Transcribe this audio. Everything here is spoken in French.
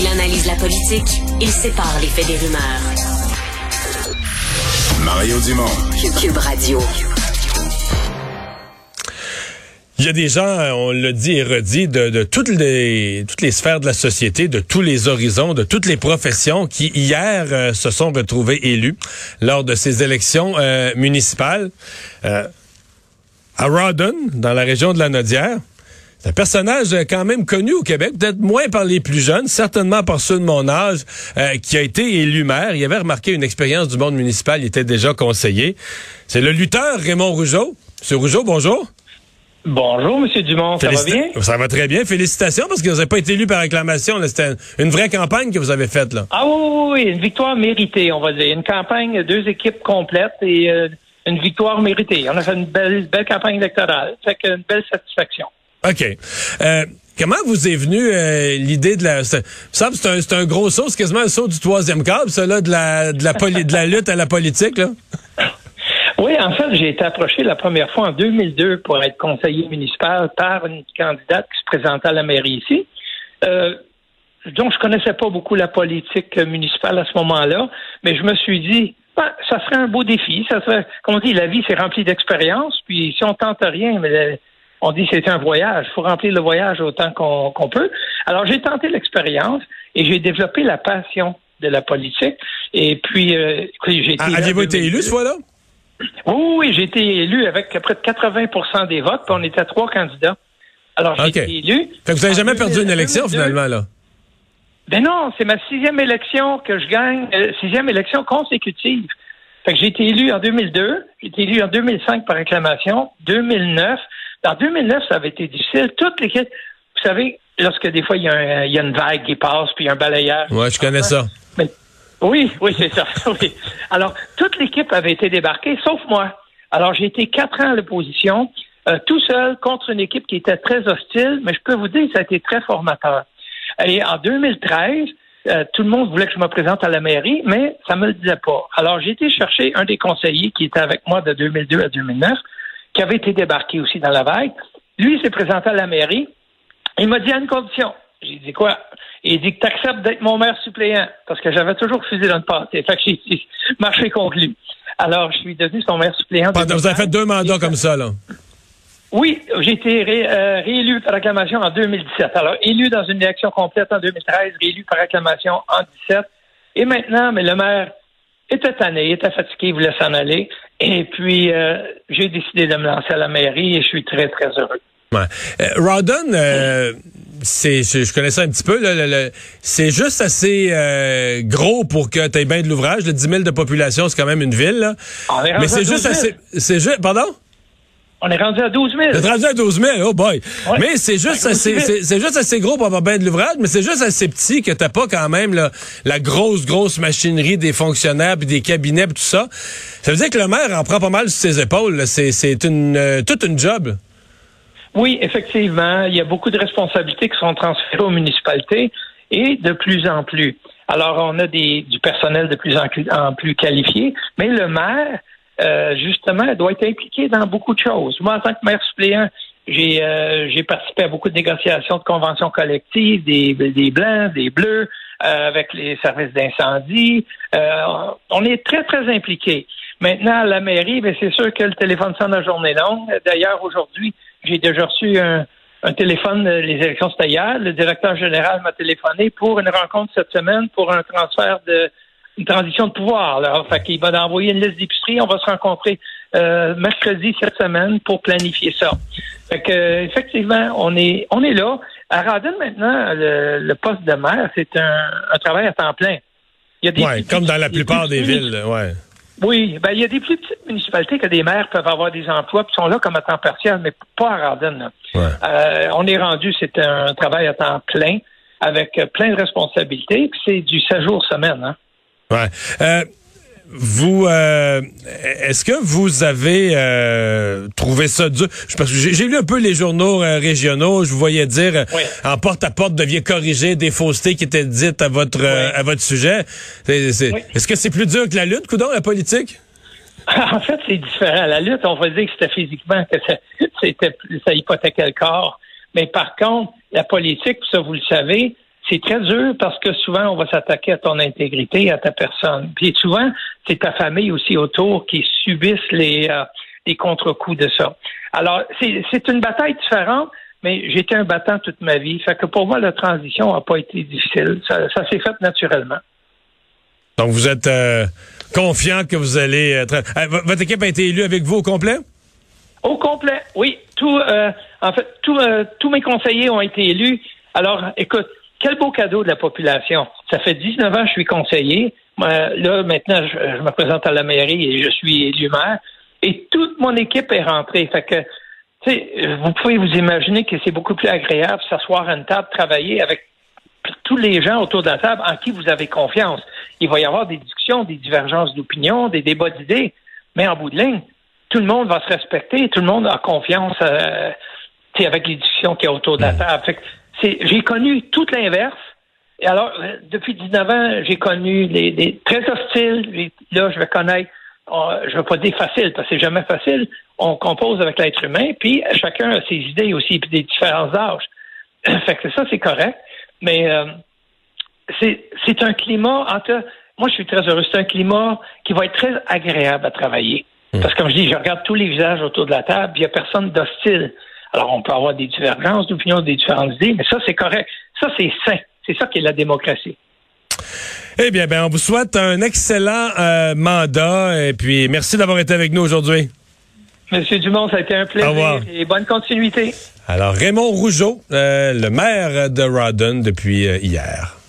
Il analyse la politique, il sépare les faits des rumeurs. Mario Dumont. Cube Radio. Il y a des gens, on l'a dit et redit, de, de, toutes, les, toutes les sphères de la société, de tous les horizons, de toutes les professions qui, hier, euh, se sont retrouvés élus lors de ces élections euh, municipales. Euh, à Rawdon, dans la région de la Nodière, c'est un personnage quand même connu au Québec, peut-être moins par les plus jeunes, certainement par ceux de mon âge, qui a été élu maire. Il avait remarqué une expérience du monde municipal, il était déjà conseiller. C'est le lutteur Raymond Rougeau. Monsieur Rougeau, bonjour. Bonjour, Monsieur Dumont. Ça va bien? Ça va très bien. Félicitations parce que vous n'avez pas été élu par acclamation. C'était une vraie campagne que vous avez faite. là. Ah oui, oui, une victoire méritée, on va dire. Une campagne, deux équipes complètes et euh, une victoire méritée. On a fait une belle, belle campagne électorale. Fait une belle satisfaction. OK. Euh, comment vous est venue euh, l'idée de la... C'est un, gros saut, c'est quasiment un saut du troisième câble, ça, là, de la, de la, de la lutte à la politique, là? Oui, en fait, j'ai été approché la première fois en 2002 pour être conseiller municipal par une candidate qui se présentait à la mairie ici. Euh, donc, je connaissais pas beaucoup la politique municipale à ce moment-là, mais je me suis dit, ben, ça serait un beau défi. Ça serait, comme on dit, la vie, c'est rempli d'expériences. Puis, si on tente rien, mais on dit c'est un voyage. Il faut remplir le voyage autant qu'on peut. Alors, j'ai tenté l'expérience et j'ai développé la passion de la politique. Et puis, euh, j'ai été. Ah, Aviez-vous été élu ce fois-là? Oui, j'ai été élu avec près de 80% des votes, puis on était trois candidats. Alors, j'ai été élu. Fait que vous n'avez jamais perdu une élection, finalement, là? Ben non, c'est ma sixième élection que je gagne, euh, sixième élection consécutive. Fait que j'ai été élu en 2002, j'ai été élu en 2005 par acclamation, 2009. En 2009, ça avait été difficile. Toutes les vous savez, lorsque des fois, il y, a il y a une vague qui passe, puis un balayage. Ouais, je connais ça. Oui, oui, c'est ça. Oui. Alors, toute l'équipe avait été débarquée, sauf moi. Alors, j'ai été quatre ans à l'opposition, euh, tout seul contre une équipe qui était très hostile, mais je peux vous dire que ça a été très formateur. Et en 2013, euh, tout le monde voulait que je me présente à la mairie, mais ça me le disait pas. Alors, j'ai été chercher un des conseillers qui était avec moi de 2002 à 2009, qui avait été débarqué aussi dans la vague. Lui, il s'est présenté à la mairie. Il m'a dit à une condition. J'ai dit quoi? Il dit que tu acceptes d'être mon maire suppléant, parce que j'avais toujours refusé de le passer. Fait que j'ai marché contre lui. Alors, je suis devenu son maire suppléant. vous avez fait deux mandats comme ça, là? Oui, j'ai été euh, réélu par acclamation en 2017. Alors, élu dans une élection complète en 2013, réélu par acclamation en 2017. Et maintenant, mais le maire était tanné, était fatigué, il voulait s'en aller. Et puis, euh, j'ai décidé de me lancer à la mairie et je suis très, très heureux. Ouais. Euh, c'est, je, connais ça un petit peu. c'est juste assez euh, gros pour que tu aies bien de l'ouvrage. Le 10 000 de population, c'est quand même une ville. Là. Mais c'est juste assez. C'est juste. Pardon? On est rendu à 12 000. On est rendu à 12 000, oh boy. Mais c'est juste, assez, c'est, juste assez gros pour avoir bien de l'ouvrage, mais c'est juste assez petit que t'as pas quand même la grosse, grosse machinerie des fonctionnaires puis des cabinets tout ça. Ça veut dire que le maire en prend pas mal sur ses épaules. C'est, c'est une, euh, toute une job. Oui, effectivement, il y a beaucoup de responsabilités qui sont transférées aux municipalités et de plus en plus. Alors, on a des, du personnel de plus en plus qualifié, mais le maire, euh, justement, doit être impliqué dans beaucoup de choses. Moi, en tant que maire suppléant, j'ai euh, participé à beaucoup de négociations de conventions collectives, des, des blancs, des bleus, euh, avec les services d'incendie. Euh, on est très, très impliqué. Maintenant, à la mairie, ben, c'est sûr que le téléphone sonne la journée longue. D'ailleurs, aujourd'hui, j'ai déjà reçu un, téléphone, euh, les élections c'était hier. Le directeur général m'a téléphoné pour une rencontre cette semaine pour un transfert de une transition de pouvoir. Alors, Fait qu'il va envoyer une liste d'épicerie. On va se rencontrer euh, mercredi cette semaine pour planifier ça. Fait que, effectivement, on est on est là. À Radin, maintenant, le, poste de maire, c'est un, travail à temps plein. Il y a des comme dans la plupart des villes, ouais. Oui, ben il y a des plus petites municipalités que des maires peuvent avoir des emplois qui sont là comme à temps partiel, mais pas à Rawdon. Euh, on est rendu, c'est un travail à temps plein avec plein de responsabilités, puis c'est du 7 jours semaine. Hein? Ouais. Euh, vous, euh, est-ce que vous avez euh, trouvé ça dur? Parce que j'ai lu un peu les journaux régionaux. Je vous voyais dire en porte à porte deviez corriger des faussetés qui étaient dites à votre à votre sujet. Est-ce que c'est plus dur que la lutte, coudon, la politique? En fait, c'est différent. La lutte, on va dire que c'était physiquement que ça, c'était ça hypothéquait le corps. Mais par contre, la politique, ça vous le savez, c'est très dur parce que souvent, on va s'attaquer à ton intégrité, à ta personne. Puis souvent, c'est ta famille aussi autour qui subissent les, euh, les contre-coups de ça. Alors, c'est une bataille différente, mais j'étais un battant toute ma vie. Fait que pour moi, la transition n'a pas été difficile. Ça, ça s'est fait naturellement. Donc, vous êtes euh, confiant que vous allez être... Euh, votre équipe a été élue avec vous au complet? Au complet, oui. Tout, euh, en fait, tous mes conseillers ont été élus. Alors, écoute, quel beau cadeau de la population. Ça fait 19 ans que je suis conseiller. là, maintenant, je, me présente à la mairie et je suis élu maire. Et toute mon équipe est rentrée. Fait que, vous pouvez vous imaginer que c'est beaucoup plus agréable s'asseoir à une table, travailler avec tous les gens autour de la table en qui vous avez confiance. Il va y avoir des discussions, des divergences d'opinion, des débats d'idées, mais en bout de ligne, tout le monde va se respecter, tout le monde a confiance euh, avec les discussions qu'il y a autour de la table. j'ai connu tout l'inverse. Et alors, euh, depuis 19 ans, j'ai connu les, très hostiles. Là, je vais connaître, euh, je ne vais pas dire facile, parce que c'est jamais facile. On compose avec l'être humain, puis chacun a ses idées aussi, puis des différents âges. fait que ça, c'est correct. Mais euh, c'est un climat, entre, moi je suis très heureux, c'est un climat qui va être très agréable à travailler. Hmm. Parce que comme je dis, je regarde tous les visages autour de la table, il n'y a personne d'hostile. Alors on peut avoir des divergences d'opinion, des différentes idées, mais ça c'est correct. Ça c'est sain. C'est ça qui est la démocratie. Eh bien, ben, on vous souhaite un excellent euh, mandat et puis merci d'avoir été avec nous aujourd'hui. Monsieur Dumont, ça a été un plaisir et bonne continuité. Alors, Raymond Rougeau, euh, le maire de Rawdon depuis euh, hier.